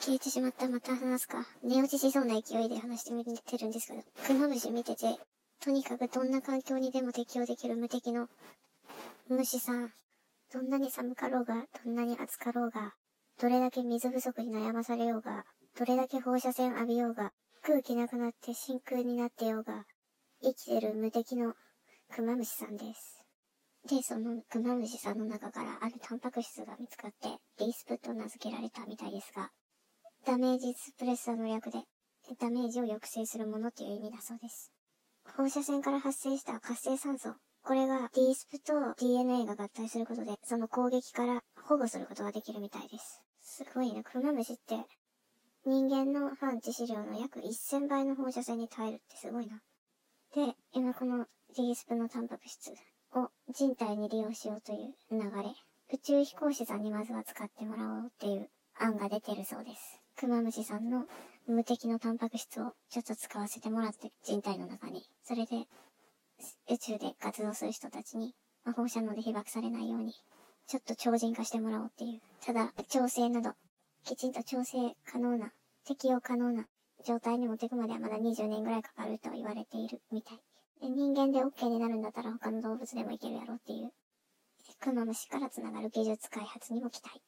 消えてしまったまた話すか。寝落ちしそうな勢いで話してみてるんですけど、クマムシ見てて、とにかくどんな環境にでも適応できる無敵の虫さん。どんなに寒かろうが、どんなに暑かろうが、どれだけ水不足に悩まされようが、どれだけ放射線浴びようが、空気なくなって真空になってようが、生きてる無敵のクマムシさんです。で、そのクマムシさんの中からあるタンパク質が見つかって、リースプと名付けられたみたいですが、ダメージスプレッサーの略で、ダメージを抑制するものっていう意味だそうです。放射線から発生した活性酸素。これが D スプと DNA が合体することで、その攻撃から保護することができるみたいです。すごいね。クマムシって、人間の反致死量の約1000倍の放射線に耐えるってすごいな。で、今この D スプのタンパク質を人体に利用しようという流れ。宇宙飛行士さんにまずは使ってもらおうっていう案が出てるそうです。クマムシさんの無敵のタンパク質をちょっと使わせてもらって人体の中に。それで宇宙で活動する人たちに、ま、放射能で被爆されないように、ちょっと超人化してもらおうっていう。ただ、調整など、きちんと調整可能な、適用可能な状態に持っていくまではまだ20年ぐらいかかると言われているみたい。で人間で OK になるんだったら他の動物でもいけるやろうっていう。クマムシから繋がる技術開発にも期待。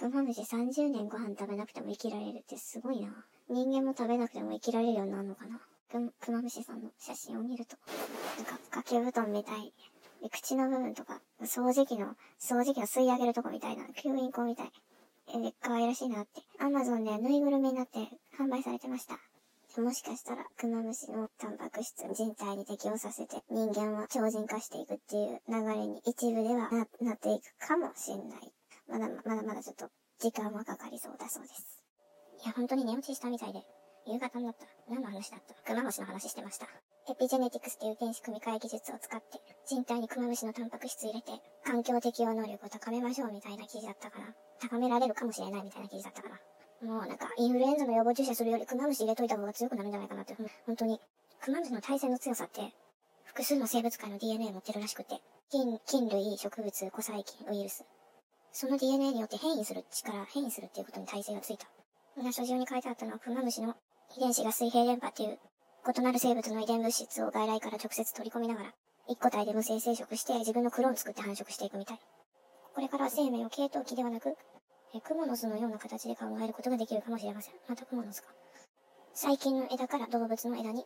クマムシ30年ご飯食べなくても生きられるってすごいな。人間も食べなくても生きられるようになるのかな。ククマムシさんの写真を見ると、なんか掛け布団みたい。で口の部分とか、掃除機の、掃除機の吸い上げるとこみたいな、吸引口みたい。え、可愛らしいなって。アマゾンでぬいぐるみになって販売されてました。もしかしたら、クマムシのタンパク質人体に適応させて、人間は超人化していくっていう流れに一部ではななっていくかもしれない。まだまだまだちょっと時間はかかりそうだそうです。いや、本当に寝落ちしたみたいで。夕方になった。何の話だったクマムシの話してました。エピジェネティクスっていう電子組み換え技術を使って、人体にクマムシのタンパク質入れて、環境適応能力を高めましょうみたいな記事だったから、高められるかもしれないみたいな記事だったから、もうなんか、インフルエンザの予防注射するよりクマムシ入れといた方が強くなるんじゃないかなって、本当に。クマムシの耐性の強さって、複数の生物界の DNA 持ってるらしくて、菌、菌類、植物、古細菌、ウイルス。その DNA によって変異する力、変異するっていうことに耐性がついた。書状に書いてあったのは、クマムシの遺伝子が水平電波っていう異なる生物の遺伝物質を外来から直接取り込みながら、一個体で無性生殖して自分のクローン作って繁殖していくみたい。これから生命を系統期ではなく、えクモの巣のような形で考えることができるかもしれません。またクモの巣か。細菌の枝から動物の枝に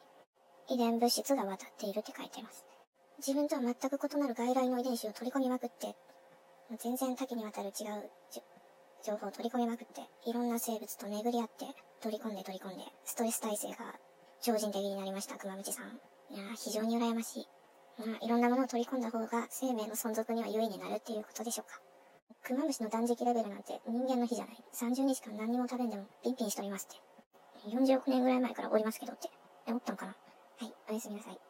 遺伝物質が渡っているって書いています。自分とは全く異なる外来の遺伝子を取り込みまくって、全然多岐にわたる違う情報を取り込みまくって、いろんな生物と巡り合って、取り込んで取り込んで、ストレス耐性が超人的になりました、熊淵さん。いや非常に羨ましい。まあ、いろんなものを取り込んだ方が生命の存続には優位になるっていうことでしょうか。クマムシの断食レベルなんて人間の日じゃない。30日間何にも食べんでもピンピンしとりますって。40億年ぐらい前からおりますけどって。え、おったんかなはい、おやすみなさい。